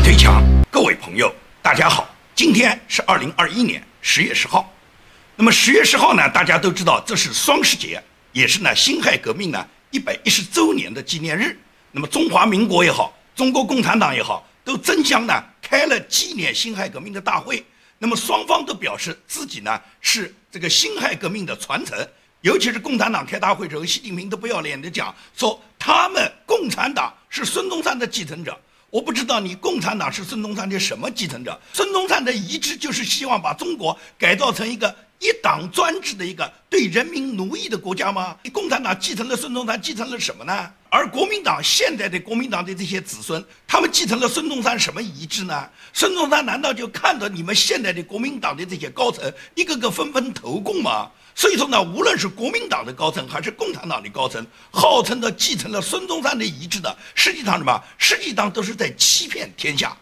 论推墙，各位朋友，大家好，今天是二零二一年十月十号。那么十月十号呢，大家都知道这是双十节，也是呢辛亥革命呢一百一十周年的纪念日。那么中华民国也好，中国共产党也好，都争相呢开了纪念辛亥革命的大会。那么双方都表示自己呢是这个辛亥革命的传承。尤其是共产党开大会之后，习近平都不要脸的讲说他们共产党是孙中山的继承者。我不知道你共产党是孙中山的什么继承者？孙中山的遗志就是希望把中国改造成一个一党专制的一个对人民奴役的国家吗？共产党继承了孙中山，继承了什么呢？而国民党现在的国民党的这些子孙，他们继承了孙中山什么遗志呢？孙中山难道就看着你们现在的国民党的这些高层一个个纷纷投共吗？所以说呢，无论是国民党的高层还是共产党的高层，号称的继承了孙中山的遗志的，实际上什么？实际上都是在欺骗天下。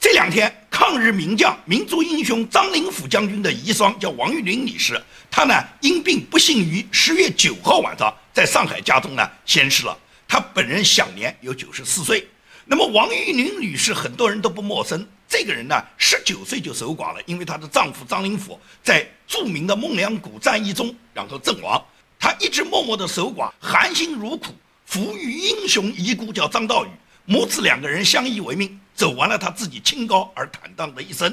这两天，抗日名将、民族英雄张灵甫将军的遗孀叫王玉玲女士，她呢因病不幸于十月九号晚上在上海家中呢仙逝了。她本人享年有九十四岁。那么王玉玲女士很多人都不陌生。这个人呢，十九岁就守寡了，因为她的丈夫张灵甫在著名的孟良崮战役中然后阵亡，她一直默默的守寡，含辛茹苦，抚育英雄遗孤叫张道宇，母子两个人相依为命，走完了他自己清高而坦荡的一生。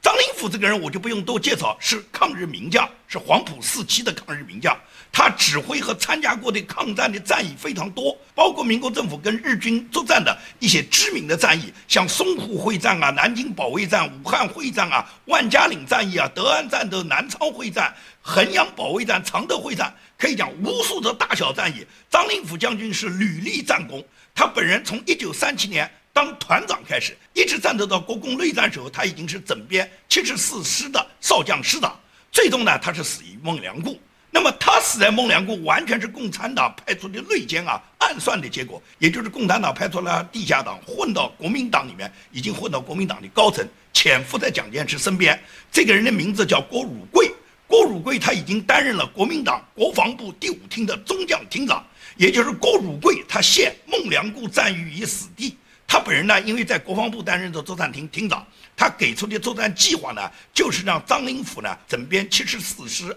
张灵甫这个人我就不用多介绍，是抗日名将，是黄埔四期的抗日名将。他指挥和参加过的抗战的战役非常多，包括民国政府跟日军作战的一些知名的战役，像淞沪会战啊、南京保卫战、武汉会战啊、万家岭战役啊、德安战斗、南昌会战、衡阳保卫战、常德会战，可以讲无数的大小战役。张灵甫将军是屡立战功，他本人从一九三七年当团长开始，一直战斗到国共内战时候，他已经是整编七十四师的少将师长，最终呢，他是死于孟良崮。那么他死在孟良崮，完全是共产党派出的内奸啊，暗算的结果，也就是共产党派出了地下党混到国民党里面，已经混到国民党的高层，潜伏在蒋介石身边。这个人的名字叫郭汝瑰，郭汝瑰他已经担任了国民党国防部第五厅的中将厅长，也就是郭汝贵他陷孟良崮战役于死地。他本人呢，因为在国防部担任着作战厅厅长，他给出的作战计划呢，就是让张灵甫呢整编七十四师。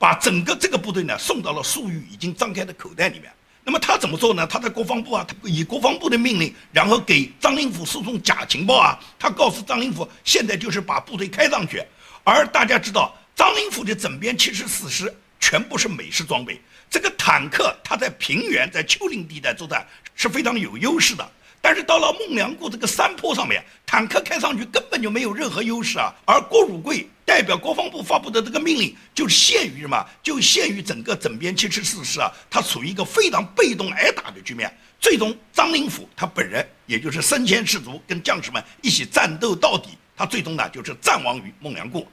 把整个这个部队呢送到了粟裕已经张开的口袋里面。那么他怎么做呢？他在国防部啊，他以国防部的命令，然后给张灵甫输送假情报啊。他告诉张灵甫，现在就是把部队开上去。而大家知道，张灵甫的整编七十四师全部是美式装备，这个坦克它在平原、在丘陵地带作战是非常有优势的。但是到了孟良崮这个山坡上面，坦克开上去根本就没有任何优势啊。而郭汝瑰代表国防部发布的这个命令，就是限于什么？就限于整个整编七十四师啊，他处于一个非常被动挨打的局面。最终，张灵甫他本人，也就是身先士卒，跟将士们一起战斗到底，他最终呢就是战亡于孟良崮。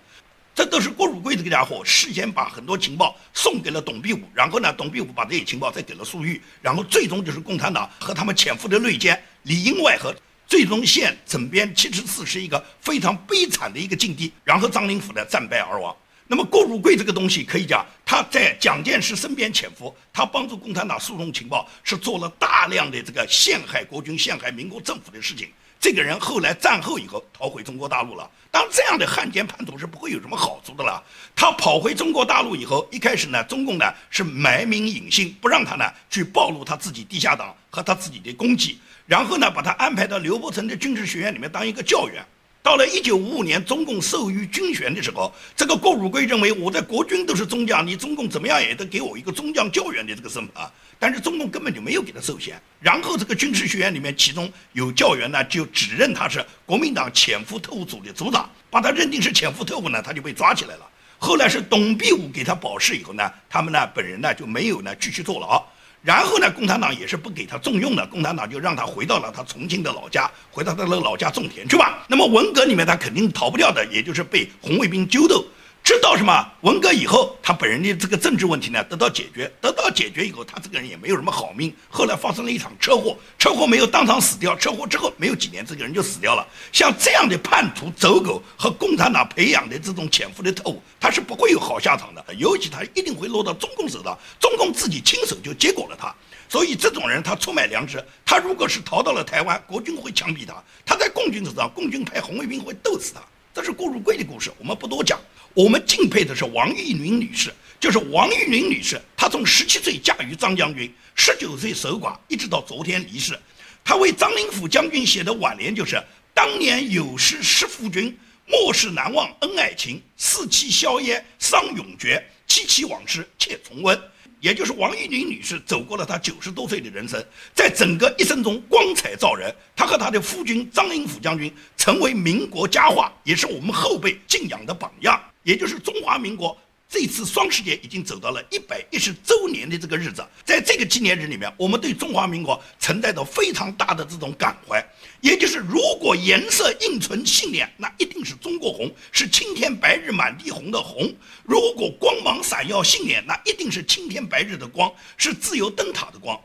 这都是郭汝贵这个家伙事先把很多情报送给了董必武，然后呢，董必武把这些情报再给了粟裕，然后最终就是共产党和他们潜伏的内奸里应外合，最终陷整编七十四是一个非常悲惨的一个境地，然后张灵甫呢战败而亡。那么郭汝贵这个东西可以讲他在蒋介石身边潜伏，他帮助共产党输送情报，是做了大量的这个陷害国军、陷害民国政府的事情。这个人后来战后以后逃回中国大陆了。当这样的汉奸叛徒是不会有什么好处的了。他跑回中国大陆以后，一开始呢，中共呢是埋名隐姓，不让他呢去暴露他自己地下党和他自己的功绩，然后呢把他安排到刘伯承的军事学院里面当一个教员。到了一九五五年，中共授予军衔的时候，这个郭汝瑰认为我在国军都是中将，你中共怎么样也得给我一个中将教员的这个身份啊。但是中共根本就没有给他授衔。然后这个军事学院里面，其中有教员呢，就指认他是国民党潜伏特务组的组长，把他认定是潜伏特务呢，他就被抓起来了。后来是董必武给他保释以后呢，他们呢本人呢就没有呢继续坐牢。然后呢，共产党也是不给他重用的，共产党就让他回到了他重庆的老家，回到他的老家种田去吧。那么文革里面他肯定逃不掉的，也就是被红卫兵揪斗。直到什么文革以后，他本人的这个政治问题呢得到解决，得到解决以后，他这个人也没有什么好命。后来发生了一场车祸，车祸没有当场死掉，车祸之后没有几年，这个人就死掉了。像这样的叛徒、走狗和共产党培养的这种潜伏的特务，他是不会有好下场的，尤其他一定会落到中共手上，中共自己亲手就结果了他。所以这种人他出卖良知，他如果是逃到了台湾，国军会枪毙他；他在共军手上，共军派红卫兵会斗死他。这是顾汝贵的故事，我们不多讲。我们敬佩的是王玉玲女士，就是王玉玲女士，她从十七岁嫁于张将军，十九岁守寡，一直到昨天离世。她为张灵甫将军写的挽联就是：“当年有诗诗夫君，莫世难忘恩爱情，四气硝烟伤永绝，七期往事且重温。”也就是王玉玲女士走过了她九十多岁的人生，在整个一生中光彩照人。她和她的夫君张灵甫将军成为民国佳话，也是我们后辈敬仰的榜样。也就是中华民国。这次双十节已经走到了一百一十周年的这个日子，在这个纪念日里面，我们对中华民国存在着非常大的这种感怀。也就是，如果颜色印存信念，那一定是中国红，是青天白日满地红的红；如果光芒闪耀信念，那一定是青天白日的光，是自由灯塔的光。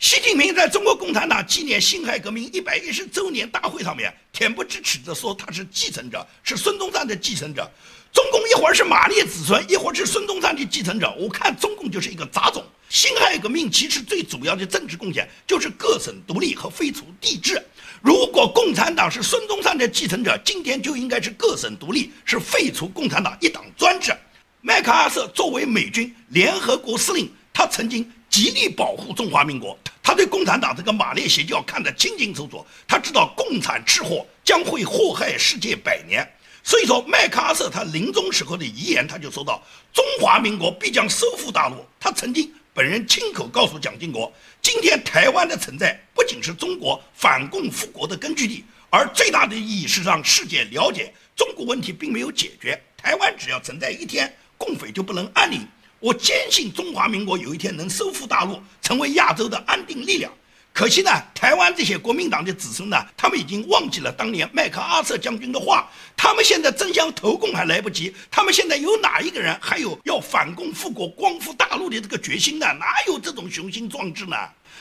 习近平在中国共产党纪念辛亥革命一百一十周年大会上面，恬不知耻地说他是继承者，是孙中山的继承者。中共一会儿是马列子孙，一会儿是孙中山的继承者。我看中共就是一个杂种。辛亥革命其实最主要的政治贡献就是各省独立和废除帝制。如果共产党是孙中山的继承者，今天就应该是各省独立，是废除共产党一党专制。麦克阿瑟作为美军联合国司令，他曾经极力保护中华民国，他对共产党这个马列邪教看得清清楚楚，他知道共产赤货将会祸害世界百年。所以说，麦克阿瑟他临终时候的遗言，他就说到：“中华民国必将收复大陆。”他曾经本人亲口告诉蒋经国：“今天台湾的存在不仅是中国反共复国的根据地，而最大的意义是让世界了解中国问题并没有解决。台湾只要存在一天，共匪就不能安宁。我坚信中华民国有一天能收复大陆，成为亚洲的安定力量。”可惜呢，台湾这些国民党的子孙呢，他们已经忘记了当年麦克阿瑟将军的话。他们现在争相投共还来不及。他们现在有哪一个人还有要反共复国、光复大陆的这个决心呢？哪有这种雄心壮志呢？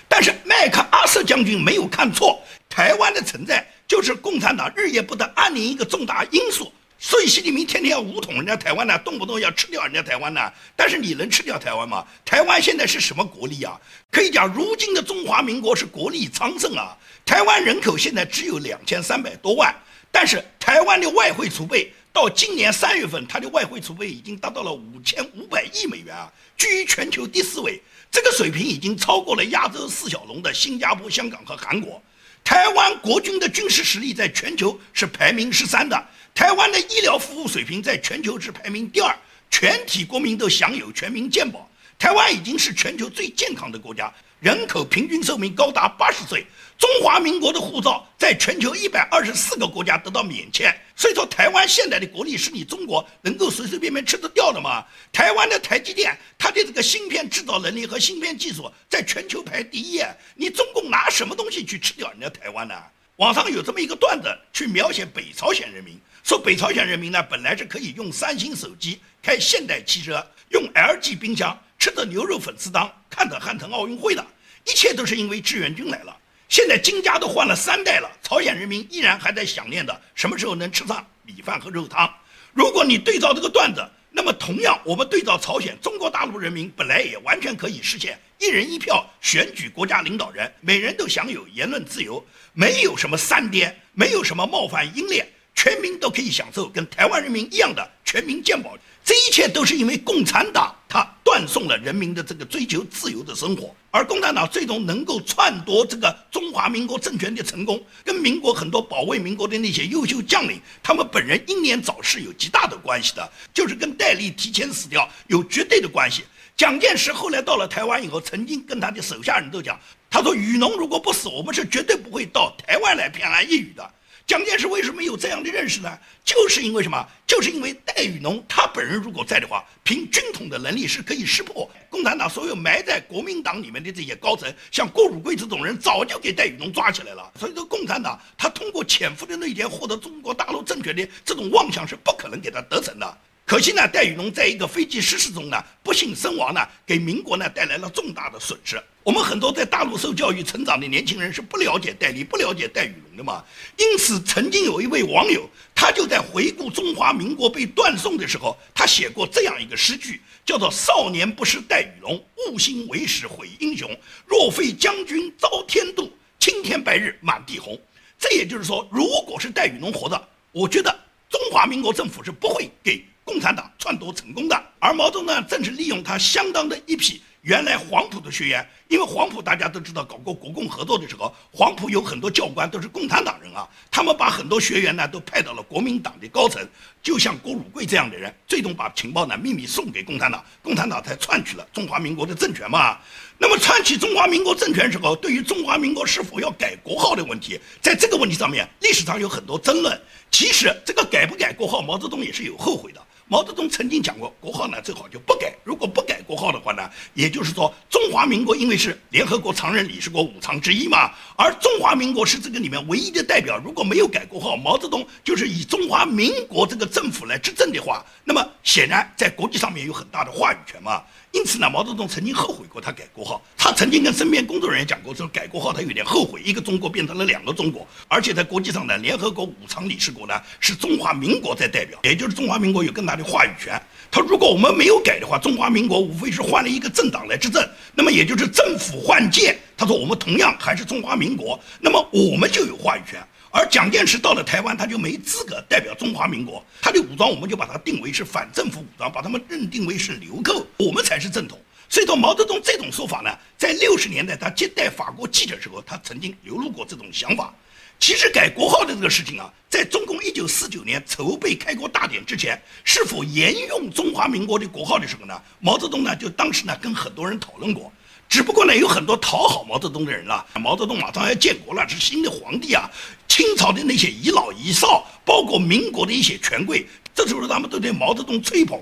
但是麦克阿瑟将军没有看错，台湾的存在就是共产党日夜不得安宁一个重大因素。所以习近平天天要武统人家台湾呢，动不动要吃掉人家台湾呢。但是你能吃掉台湾吗？台湾现在是什么国力啊？可以讲，如今的中华民国是国力昌盛啊。台湾人口现在只有两千三百多万，但是台湾的外汇储备到今年三月份，它的外汇储备已经达到了五千五百亿美元啊，居于全球第四位，这个水平已经超过了亚洲四小龙的新加坡、香港和韩国。台湾国军的军事实力在全球是排名十三的。台湾的医疗服务水平在全球是排名第二，全体国民都享有全民健保。台湾已经是全球最健康的国家，人口平均寿命高达八十岁。中华民国的护照在全球一百二十四个国家得到免签。所以说，台湾现在的国力是你中国能够随随便便吃得掉的吗？台湾的台积电，它的这个芯片制造能力和芯片技术在全球排第一，你中共拿什么东西去吃掉人家台湾呢？网上有这么一个段子，去描写北朝鲜人民。说北朝鲜人民呢，本来是可以用三星手机、开现代汽车、用 LG 冰箱、吃着牛肉粉丝汤、看着汉城奥运会的，一切都是因为志愿军来了。现在金家都换了三代了，朝鲜人民依然还在想念的什么时候能吃上米饭和肉汤。如果你对照这个段子，那么同样我们对照朝鲜，中国大陆人民本来也完全可以实现一人一票选举国家领导人，每人都享有言论自由，没有什么三颠，没有什么冒犯英烈。全民都可以享受跟台湾人民一样的全民健保，这一切都是因为共产党他断送了人民的这个追求自由的生活，而共产党最终能够篡夺这个中华民国政权的成功，跟民国很多保卫民国的那些优秀将领，他们本人英年早逝有极大的关系的，就是跟戴笠提前死掉有绝对的关系。蒋介石后来到了台湾以后，曾经跟他的手下人都讲，他说雨农如果不死，我们是绝对不会到台湾来偏安一隅的。蒋介石为什么有这样的认识呢？就是因为什么？就是因为戴雨农他本人如果在的话，凭军统的能力是可以识破共产党所有埋在国民党里面的这些高层，像郭汝瑰这种人早就给戴雨农抓起来了。所以说，共产党他通过潜伏的那一天获得中国大陆政权的这种妄想是不可能给他得逞的。可惜呢，戴雨龙在一个飞机失事中呢，不幸身亡呢，给民国呢带来了重大的损失。我们很多在大陆受教育成长的年轻人是不了解戴笠、不了解戴雨龙的嘛。因此，曾经有一位网友，他就在回顾中华民国被断送的时候，他写过这样一个诗句，叫做“少年不识戴雨龙，误心为史毁英雄。若非将军遭天妒，青天白日满地红。”这也就是说，如果是戴雨龙活着，我觉得中华民国政府是不会给。共产党篡夺成功的，而毛泽东呢，正是利用他相当的一批原来黄埔的学员，因为黄埔大家都知道，搞过国共合作的时候，黄埔有很多教官都是共产党人啊，他们把很多学员呢都派到了国民党的高层，就像郭汝贵这样的人，最终把情报呢秘密送给共产党，共产党才篡取了中华民国的政权嘛。那么篡取中华民国政权时候，对于中华民国是否要改国号的问题，在这个问题上面，历史上有很多争论。其实这个改不改国号，毛泽东也是有后悔的。毛泽东曾经讲过，国号呢最好就不改。如果不改国号的话呢，也就是说中华民国因为是联合国常任理事国五常之一嘛，而中华民国是这个里面唯一的代表。如果没有改国号，毛泽东就是以中华民国这个政府来执政的话，那么显然在国际上面有很大的话语权嘛。因此呢，毛泽东曾经后悔过他改国号。他曾经跟身边工作人员讲过，说改国号他有点后悔，一个中国变成了两个中国，而且在国际上呢，联合国五常理事国呢是中华民国在代表，也就是中华民国有更大的话语权。他如果我们没有改的话，中华民国无非是换了一个政党来执政，那么也就是政府换届。他说我们同样还是中华民国，那么我们就有话语权。而蒋介石到了台湾，他就没资格代表中华民国，他的武装我们就把它定为是反政府武装，把他们认定为是流寇，我们才是正统。所以说毛泽东这种说法呢，在六十年代他接待法国记者时候，他曾经流露过这种想法。其实改国号的这个事情啊，在中共一九四九年筹备开国大典之前，是否沿用中华民国的国号的时候呢，毛泽东呢就当时呢跟很多人讨论过。只不过呢，有很多讨好毛泽东的人了。毛泽东马上要建国了，是新的皇帝啊。清朝的那些遗老遗少，包括民国的一些权贵，这时候他们都对毛泽东吹捧。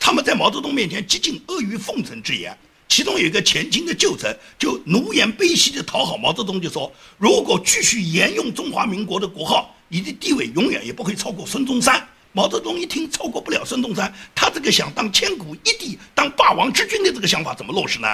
他们在毛泽东面前极尽阿谀奉承之言。其中有一个前清的旧臣，就奴颜卑膝的讨好毛泽东，就说：如果继续沿用中华民国的国号，你的地位永远也不会超过孙中山。毛泽东一听超过不了孙中山，他这个想当千古一帝、当霸王之君的这个想法怎么落实呢？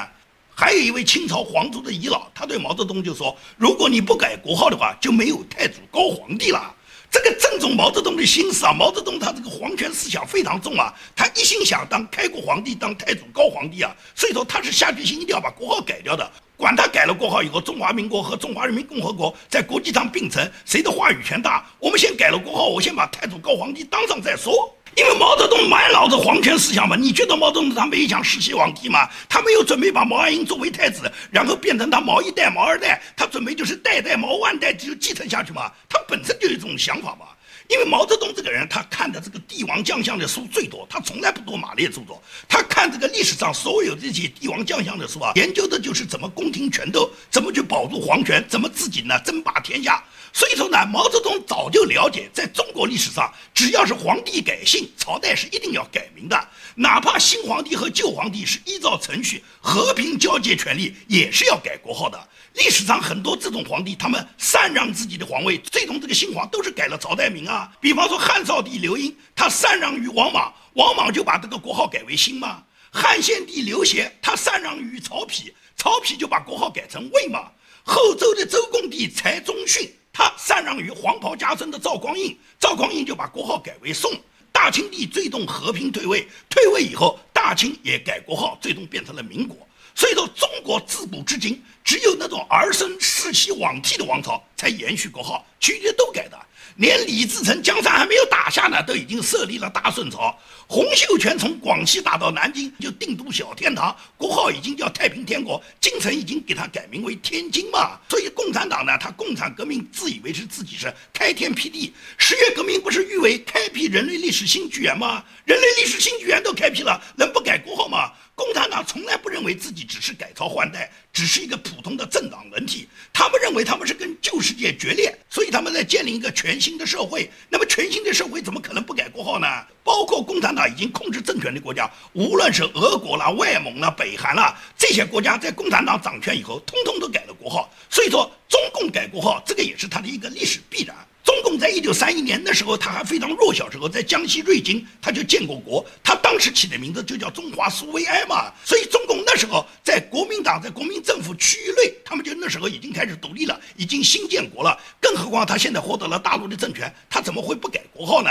还有一位清朝皇族的遗老，他对毛泽东就说：“如果你不改国号的话，就没有太祖高皇帝了。”这个正中毛泽东的心思啊！毛泽东他这个皇权思想非常重啊，他一心想当开国皇帝，当太祖高皇帝啊，所以说他是下决心一定要把国号改掉的。管他改了国号以后，中华民国和中华人民共和国在国际上并存，谁的话语权大？我们先改了国号，我先把太祖高皇帝当上再说。因为毛泽东满脑子皇权思想嘛，你觉得毛泽东他没想世袭罔替吗？他没有准备把毛岸英作为太子，然后变成他毛一代、毛二代，他准备就是代代毛万代就继承下去嘛？他本身就有这种想法嘛。因为毛泽东这个人，他看的这个帝王将相的书最多，他从来不读马列著作。他看这个历史上所有这些帝王将相的书啊，研究的就是怎么宫廷权斗，怎么去保住皇权，怎么自己呢争霸天下。所以说呢，毛泽东早就了解，在中国历史上，只要是皇帝改姓，朝代是一定要改名的，哪怕新皇帝和旧皇帝是依照程序和平交接权力，也是要改国号的。历史上很多这种皇帝，他们禅让自己的皇位，最终这个新皇都是改了朝代名啊。啊比方说汉少帝刘英，他禅让于王莽，王莽就把这个国号改为新嘛。汉献帝刘协，他禅让于曹丕，曹丕就把国号改成魏嘛。后周的周恭帝柴宗训，他禅让于黄袍加身的赵匡胤，赵匡胤就把国号改为宋。大清帝最终和平退位，退位以后，大清也改国号，最终变成了民国。所以说，中国自古至今，只有那种儿孙世袭罔替的王朝才延续国号，其余的都改的。连李自成江山还没有打下呢，都已经设立了大顺朝。洪秀全从广西打到南京，就定都小天堂，国号已经叫太平天国，京城已经给他改名为天津嘛。所以共产党呢，他共产革命自以为是自己是开天辟地，十月革命不是誉为开辟人类历史新纪元吗？人类历史新纪元都开辟了，能不改国号吗？共产党从来不认为自己只是改朝换代，只是一个普通的政党文体。他们认为他们是跟旧世界决裂，所以他们在建立一个全新的社会。那么全新的社会怎么可能不改国号呢？包括共产那已经控制政权的国家，无论是俄国啦、外蒙啦、北韩啦，这些国家在共产党掌权以后，通通都改了国号。所以说，中共改国号，这个也是它的一个历史必然。中共在一九三一年那时候，他还非常弱小时候，在江西瑞金他就建过国，他当时起的名字就叫中华苏维埃嘛。所以中共那时候在国民党在国民政府区域内，他们就那时候已经开始独立了，已经新建国了。更何况他现在获得了大陆的政权，他怎么会不改国号呢？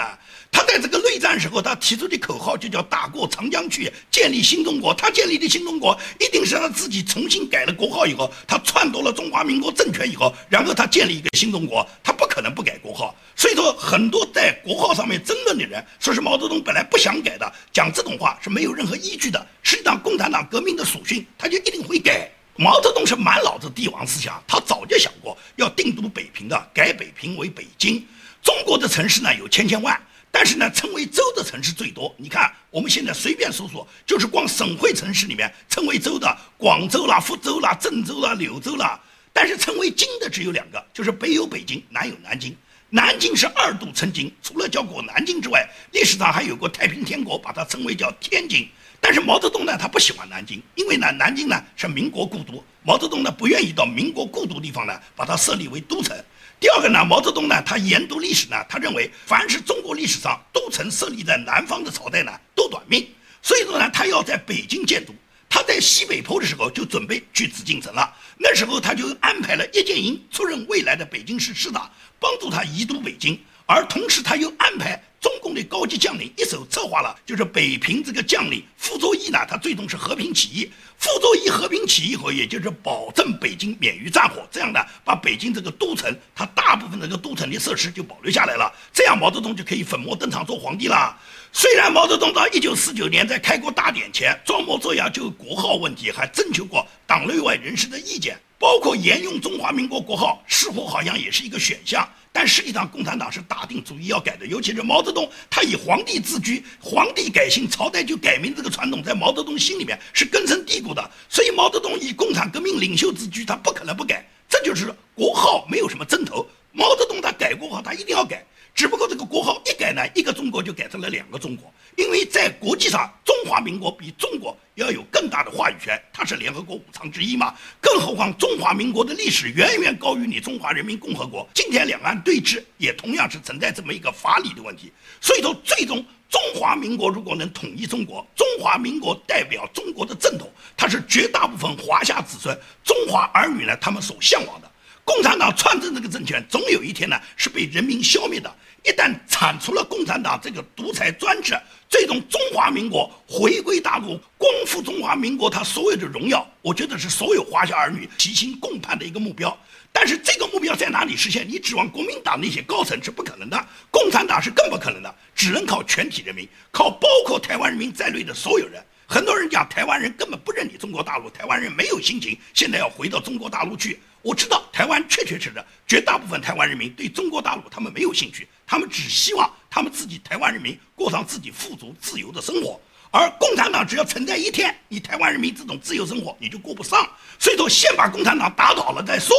他在这个内战时候，他提出的口号就叫打过长江去，建立新中国。他建立的新中国一定是他自己重新改了国号以后，他篡夺了中华民国政权以后，然后他建立一个新中国，他不可能不改国号。所以说，很多在国号上面争论的人，说是毛泽东本来不想改的，讲这种话是没有任何依据的。实际上，共产党革命的属性，他就一定会改。毛泽东是满脑子帝王思想，他早就想过要定都北平的，改北平为北京。中国的城市呢有千千万。但是呢，称为州的城市最多。你看，我们现在随便搜索，就是光省会城市里面称为州的，广州啦、福州啦、郑州啦、柳州啦。但是称为京的只有两个，就是北有北京，南有南京。南京是二度称京，除了叫过南京之外，历史上还有过太平天国，把它称为叫天津。但是毛泽东呢，他不喜欢南京，因为呢，南京呢是民国故都，毛泽东呢不愿意到民国故都地方呢把它设立为都城。第二个呢，毛泽东呢，他研读历史呢，他认为凡是中国历史上都曾设立在南方的朝代呢，都短命。所以说呢，他要在北京建都。他在西北坡的时候就准备去紫禁城了。那时候他就安排了叶剑英出任未来的北京市市长，帮助他移都北京。而同时他又安排中共的高级将领一手策划了，就是北平这个将领傅作义呢，他最终是和平起义。傅作义和平起义后，也就是保证北京免于战火，这样呢，把北京这个都城，它大部分这个都城的设施就保留下来了。这样毛泽东就可以粉墨登场做皇帝了。虽然毛泽东到一九四九年在开国大典前装模作样就国号问题还征求过党内外人士的意见，包括沿用中华民国国号，似乎好像也是一个选项。但实际上，共产党是打定主意要改的，尤其是毛泽东，他以皇帝自居，皇帝改姓，朝代就改名这个传统，在毛泽东心里面是根深蒂固的。所以，毛泽东以共产革命领袖自居，他不可能不改，这就是国号没有什么针头。毛泽东他改国号，他一定要改。只不过这个国号一改呢，一个中国就改成了两个中国，因为在国际上，中华民国比中国要有更大的话语权，它是联合国五常之一嘛。更何况中华民国的历史远远高于你中华人民共和国。今天两岸对峙也同样是存在这么一个法理的问题。所以说，最终中华民国如果能统一中国，中华民国代表中国的正统，它是绝大部分华夏子孙、中华儿女呢他们所向往的。共产党篡政这个政权，总有一天呢是被人民消灭的。一旦铲除了共产党这个独裁专制，最终中华民国回归大陆，光复中华民国，它所有的荣耀，我觉得是所有华夏儿女齐心共盼的一个目标。但是这个目标在哪里实现？你指望国民党那些高层是不可能的，共产党是更不可能的，只能靠全体人民，靠包括台湾人民在内的所有人。很多人讲台湾人根本不认你中国大陆，台湾人没有心情现在要回到中国大陆去。我知道台湾确确实实，绝大部分台湾人民对中国大陆他们没有兴趣，他们只希望他们自己台湾人民过上自己富足自由的生活。而共产党只要存在一天，你台湾人民这种自由生活你就过不上。所以说，先把共产党打倒了再说。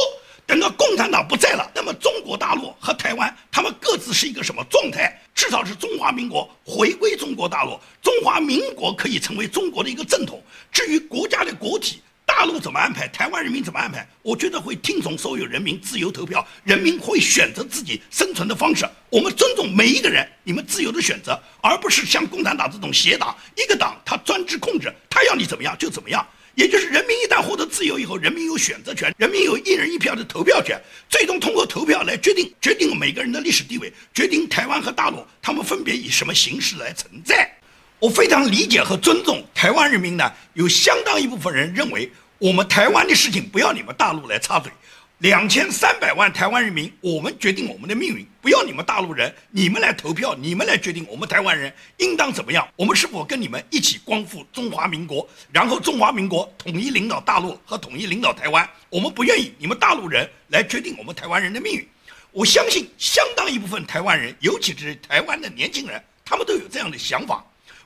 等到共产党不在了，那么中国大陆和台湾他们各自是一个什么状态？至少是中华民国回归中国大陆，中华民国可以成为中国的一个正统。至于国家的国体，大陆怎么安排，台湾人民怎么安排，我觉得会听从所有人民自由投票，人民会选择自己生存的方式。我们尊重每一个人，你们自由的选择，而不是像共产党这种邪党，一个党他专制控制，他要你怎么样就怎么样。也就是人民一旦获得自由以后，人民有选择权，人民有一人一票的投票权，最终通过投票来决定决定每个人的历史地位，决定台湾和大陆他们分别以什么形式来存在。我非常理解和尊重台湾人民呢，有相当一部分人认为我们台湾的事情不要你们大陆来插嘴。两千三百万台湾人民，我们决定我们的命运，不要你们大陆人，你们来投票，你们来决定我们台湾人应当怎么样。我们是否跟你们一起光复中华民国，然后中华民国统一领导大陆和统一领导台湾？我们不愿意你们大陆人来决定我们台湾人的命运。我相信相当一部分台湾人，尤其是台湾的年轻人，他们都有这样的想法。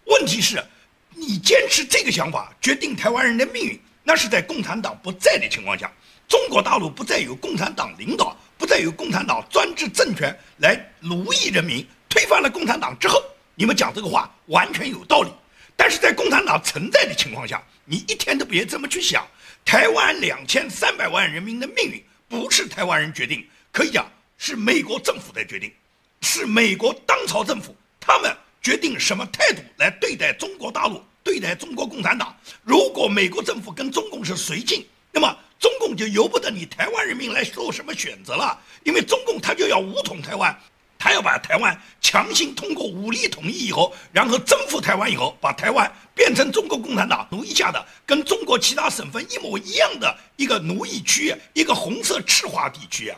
问题是，你坚持这个想法，决定台湾人的命运，那是在共产党不在的情况下。中国大陆不再有共产党领导，不再有共产党专制政权来奴役人民，推翻了共产党之后，你们讲这个话完全有道理。但是在共产党存在的情况下，你一天都别这么去想。台湾两千三百万人民的命运不是台湾人决定，可以讲是美国政府在决定，是美国当朝政府他们决定什么态度来对待中国大陆，对待中国共产党。如果美国政府跟中共是绥靖，那么中共就由不得你台湾人民来做什么选择了，因为中共他就要武统台湾。他要把台湾强行通过武力统一以后，然后征服台湾以后，把台湾变成中国共产党奴役下的，跟中国其他省份一模一样的一个奴役区，一个红色赤化地区啊！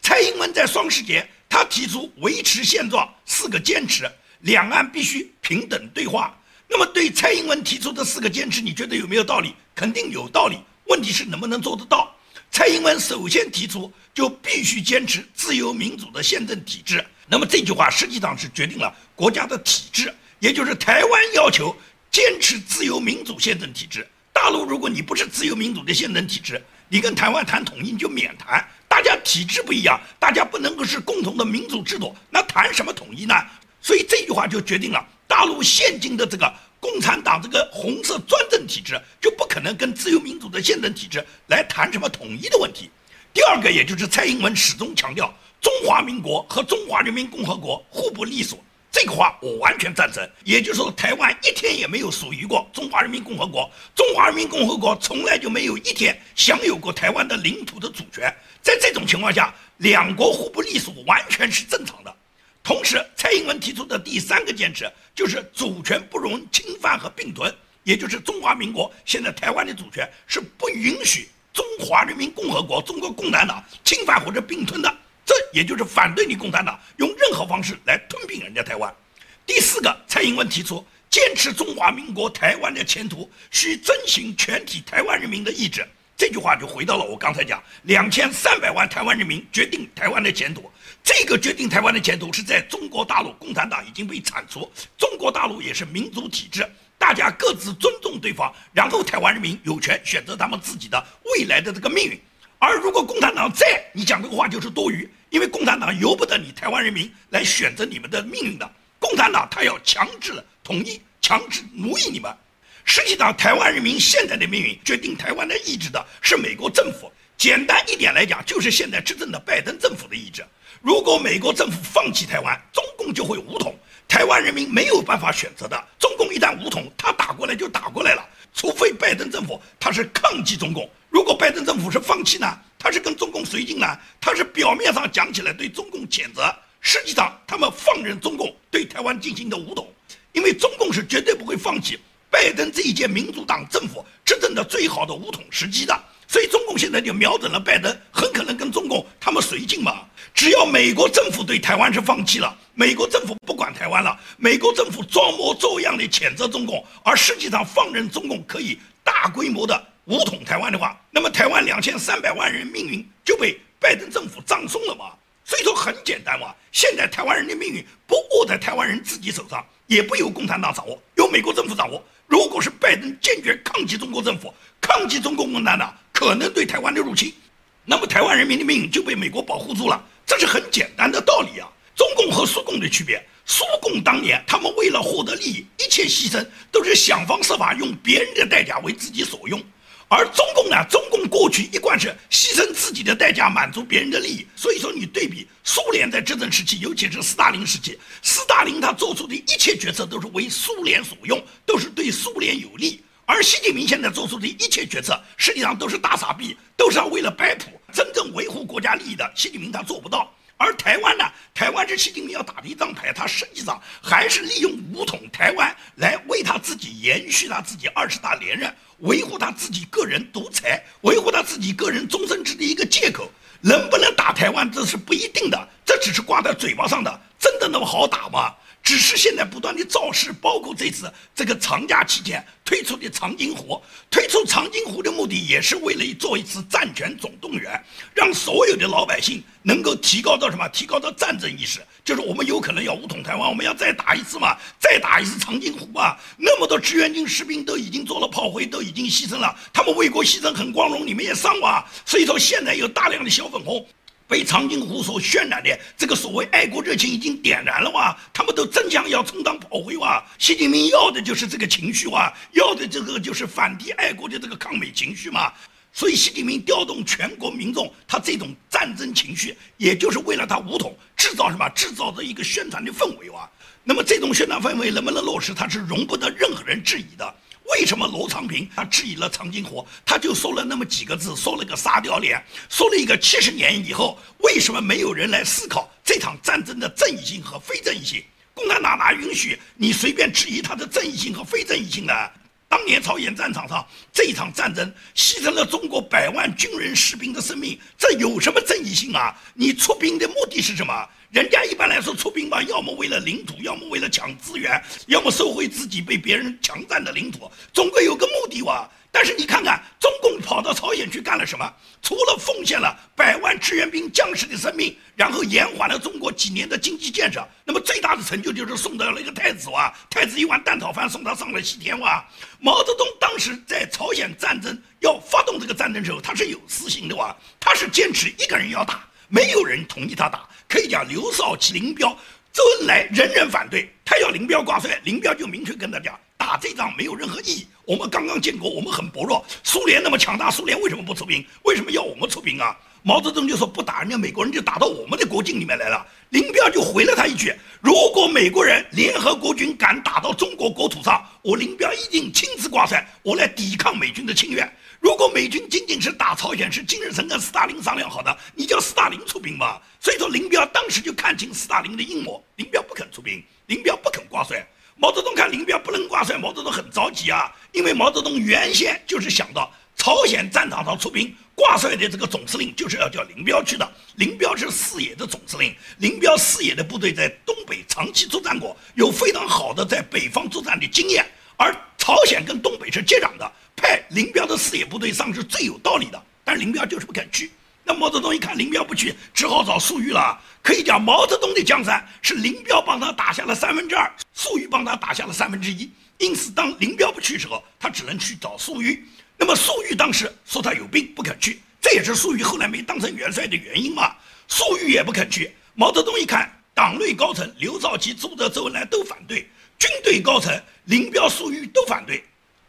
蔡英文在双十节，他提出维持现状四个坚持，两岸必须平等对话。那么对蔡英文提出的四个坚持，你觉得有没有道理？肯定有道理。问题是能不能做得到？蔡英文首先提出，就必须坚持自由民主的宪政体制。那么这句话实际上是决定了国家的体制，也就是台湾要求坚持自由民主宪政体制。大陆如果你不是自由民主的宪政体制，你跟台湾谈统一你就免谈。大家体制不一样，大家不能够是共同的民主制度，那谈什么统一呢？所以这句话就决定了大陆现今的这个共产党这个红色专政体制就不可能跟自由民主的宪政体制来谈什么统一的问题。第二个，也就是蔡英文始终强调。中华民国和中华人民共和国互不隶属，这个话我完全赞成。也就是说，台湾一天也没有属于过中华人民共和国，中华人民共和国从来就没有一天享有过台湾的领土的主权。在这种情况下，两国互不隶属完全是正常的。同时，蔡英文提出的第三个坚持就是主权不容侵犯和并吞，也就是中华民国现在台湾的主权是不允许中华人民共和国、中国共产党侵犯或者并吞的。这也就是反对你共产党用任何方式来吞并人家台湾。第四个，蔡英文提出坚持中华民国台湾的前途需遵循全体台湾人民的意志。这句话就回到了我刚才讲，两千三百万台湾人民决定台湾的前途。这个决定台湾的前途是在中国大陆共产党已经被铲除，中国大陆也是民主体制，大家各自尊重对方，然后台湾人民有权选择他们自己的未来的这个命运。而如果共产党在，你讲这个话就是多余。因为共产党由不得你台湾人民来选择你们的命运的，共产党他要强制统一、强制奴役你们。实际上，台湾人民现在的命运决定台湾的意志的是美国政府。简单一点来讲，就是现在执政的拜登政府的意志。如果美国政府放弃台湾，中共就会武统，台湾人民没有办法选择的。中共一旦武统，他打过来就打过来了，除非拜登政府他是抗击中共。如果拜登政府是放弃呢？他是跟中共绥靖呢？他是表面上讲起来对中共谴责，实际上他们放任中共对台湾进行的武统，因为中共是绝对不会放弃拜登这一届民主党政府执政的最好的武统时机的，所以中共现在就瞄准了拜登，很可能跟中共他们绥靖嘛。只要美国政府对台湾是放弃了，美国政府不管台湾了，美国政府装模作样的谴责中共，而实际上放任中共可以大规模的。武统台湾的话，那么台湾两千三百万人命运就被拜登政府葬送了嘛？所以说很简单嘛，现在台湾人的命运不握在台湾人自己手上，也不由共产党掌握，由美国政府掌握。如果是拜登坚决抗击中国政府，抗击中共共产党可能对台湾的入侵，那么台湾人民的命运就被美国保护住了。这是很简单的道理啊。中共和苏共的区别，苏共当年他们为了获得利益，一切牺牲都是想方设法用别人的代价为自己所用。而中共呢？中共过去一贯是牺牲自己的代价满足别人的利益。所以说，你对比苏联在执政时期，尤其是斯大林时期，斯大林他做出的一切决策都是为苏联所用，都是对苏联有利。而习近平现在做出的一切决策，实际上都是大傻逼，都是要为了摆谱。真正维护国家利益的，习近平他做不到。而台湾呢？台湾是习近平要打的一张牌，他实际上还是利用武统台湾来为他自己延续他自己二十大连任，维护他自己个人独裁，维护他自己个人终身制的一个借口。能不能打台湾，这是不一定的，这只是挂在嘴巴上的，真的那么好打吗？只是现在不断的造势，包括这次这个长假期间推出的长津湖，推出长津湖的目的也是为了做一次战权总动员，让所有的老百姓能够提高到什么？提高到战争意识，就是我们有可能要武统台湾，我们要再打一次嘛，再打一次长津湖啊。那么多志愿军士兵都已经做了炮灰，都已经牺牲了，他们为国牺牲很光荣，你们也上哇。所以说现在有大量的小粉红。被长津湖所渲染的这个所谓爱国热情已经点燃了哇！他们都争相要充当炮灰哇！习近平要的就是这个情绪哇，要的这个就是反帝爱国的这个抗美情绪嘛。所以习近平调动全国民众，他这种战争情绪，也就是为了他武统制造什么？制造的一个宣传的氛围哇。那么这种宣传氛围能不能落实，他是容不得任何人质疑的。为什么罗昌平他质疑了长津湖？他就说了那么几个字，说了个沙雕脸，说了一个七十年以后，为什么没有人来思考这场战争的正义性和非正义性？共产党哪允许你随便质疑他的正义性和非正义性呢？当年朝鲜战场上这一场战争牺牲了中国百万军人士兵的生命，这有什么正义性啊？你出兵的目的是什么？人家一般来说出兵吧，要么为了领土，要么为了抢资源，要么收回自己被别人强占的领土，总归有个目的哇。但是你看看，中共跑到朝鲜去干了什么？除了奉献了百万志愿兵将士的生命，然后延缓了中国几年的经济建设，那么最大的成就就是送到了一个太子哇，太子一碗蛋炒饭送他上了西天哇。毛泽东当时在朝鲜战争要发动这个战争时候，他是有私心的哇，他是坚持一个人要打，没有人同意他打。可以讲，刘少奇、林彪、周恩来人人反对，他要林彪挂帅，林彪就明确跟他讲，打这仗没有任何意义。我们刚刚建国，我们很薄弱，苏联那么强大，苏联为什么不出兵？为什么要我们出兵啊？毛泽东就说不打，人家美国人就打到我们的国境里面来了。林彪就回了他一句：如果美国人联合国军敢打到中国国土上，我林彪一定亲自挂帅，我来抵抗美军的侵略。如果美军仅仅是打朝鲜，是金日成跟斯大林商量好的，你叫斯大林出兵吧。所以说，林彪当时就看清斯大林的阴谋，林彪不肯出兵，林彪不肯挂帅。毛泽东看林彪不能挂帅，毛泽东很着急啊，因为毛泽东原先就是想到朝鲜战场上出兵挂帅的这个总司令就是要叫林彪去的。林彪是四野的总司令，林彪四野的部队在东北长期作战过，有非常好的在北方作战的经验，而朝鲜跟东北是接壤的。派林彪的四野部队上是最有道理的，但林彪就是不肯去。那毛泽东一看林彪不去，只好找粟裕了。可以讲，毛泽东的江山是林彪帮他打下了三分之二，粟裕帮他打下了三分之一。因此，当林彪不去时候，他只能去找粟裕。那么粟裕当时说他有病不肯去，这也是粟裕后来没当成元帅的原因嘛。粟裕也不肯去。毛泽东一看，党内高层刘少奇、朱德、周恩来都反对，军队高层林彪、粟裕都反对。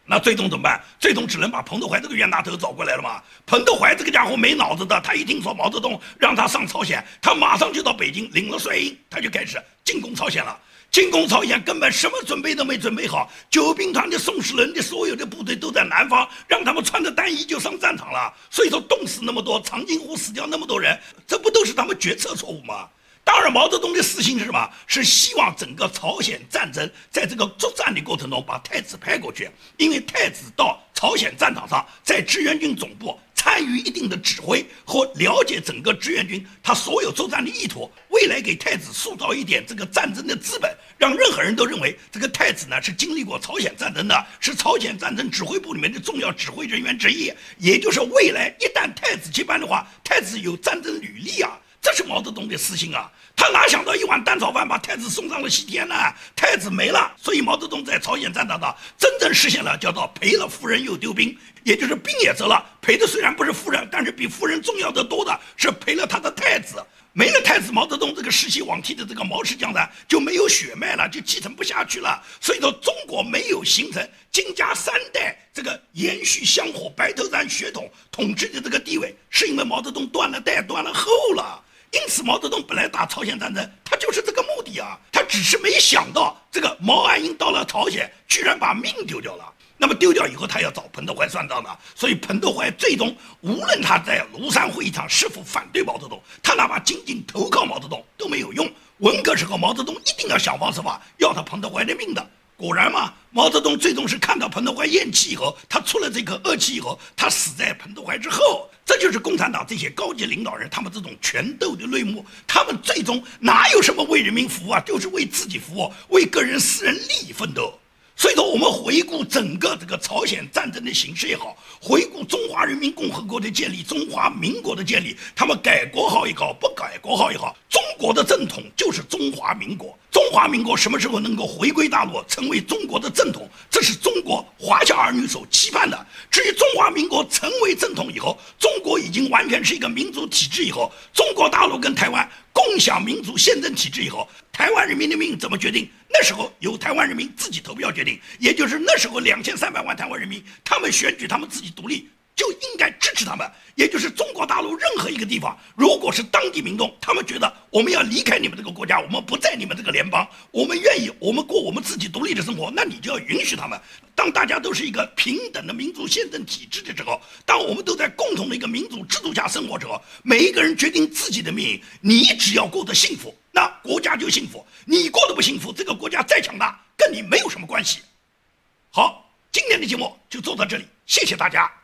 那最终怎么办？最终只能把彭德怀这个冤大头找过来了嘛。彭德怀这个家伙没脑子的，他一听说毛泽东让他上朝鲜，他马上就到北京领了帅印，他就开始进攻朝鲜了。进攻朝鲜根本什么准备都没准备好，九兵团的宋时轮的所有的部队都在南方，让他们穿着单衣就上战场了。所以说冻死那么多，长津湖死掉那么多人，这不都是他们决策错误吗？当然，毛泽东的私心是什么？是希望整个朝鲜战争在这个作战的过程中把太子派过去，因为太子到朝鲜战场上，在志愿军总部参与一定的指挥和了解整个志愿军他所有作战的意图，未来给太子塑造一点这个战争的资本，让任何人都认为这个太子呢是经历过朝鲜战争的，是朝鲜战争指挥部里面的重要指挥人员之一，也就是未来一旦太子接班的话，太子有战争履历啊。这是毛泽东的私心啊！他哪想到一碗蛋炒饭把太子送上了西天呢？太子没了，所以毛泽东在朝鲜战场上真正实现了叫做赔了夫人又丢兵，也就是兵也折了，赔的虽然不是夫人，但是比夫人重要的多的是赔了他的太子。没了太子，毛泽东这个世袭罔替的这个毛氏江山就没有血脉了，就继承不下去了。所以说，中国没有形成金家三代这个延续香火白头山血统统治的这个地位，是因为毛泽东断了代，断了后了。因此，毛泽东本来打朝鲜战争，他就是这个目的啊。他只是没想到，这个毛岸英到了朝鲜，居然把命丢掉了。那么丢掉以后，他要找彭德怀算账的。所以，彭德怀最终无论他在庐山会议上是否反对毛泽东，他哪怕仅仅投靠毛泽东都没有用。文革时候，毛泽东一定要想方设法要他彭德怀的命的。果然嘛，毛泽东最终是看到彭德怀咽气以后，他出了这口恶气以后，他死在彭德怀之后。这就是共产党这些高级领导人他们这种权斗的内幕。他们最终哪有什么为人民服务啊，就是为自己服务，为个人私人利益奋斗。所以说，我们回顾整个这个朝鲜战争的形势也好，回顾中华人民共和国的建立、中华民国的建立，他们改国号也好，不改国号也好，中国的正统就是中华民国。中华民国什么时候能够回归大陆，成为中国的正统，这是中国华夏儿女所期盼的。至于中华民国成为正统以后，中国已经完全是一个民主体制以后，中国大陆跟台湾共享民主宪政体制以后，台湾人民的命怎么决定？那时候由台湾人民自己投票决定，也就是那时候两千三百万台湾人民，他们选举他们自己独立，就应该支持他们。也就是中国大陆任何一个地方，如果是当地民众，他们觉得我们要离开你们这个国家，我们不在你们这个联邦，我们愿意我们过我们自己独立的生活，那你就要允许他们。当大家都是一个平等的民族宪政体制的时候，当我们都在共同的一个民主制度下生活着，每一个人决定自己的命运，你只要过得幸福，那国家就幸福；你过得不幸福，这个国家再强大，跟你没有什么关系。好，今天的节目就做到这里，谢谢大家。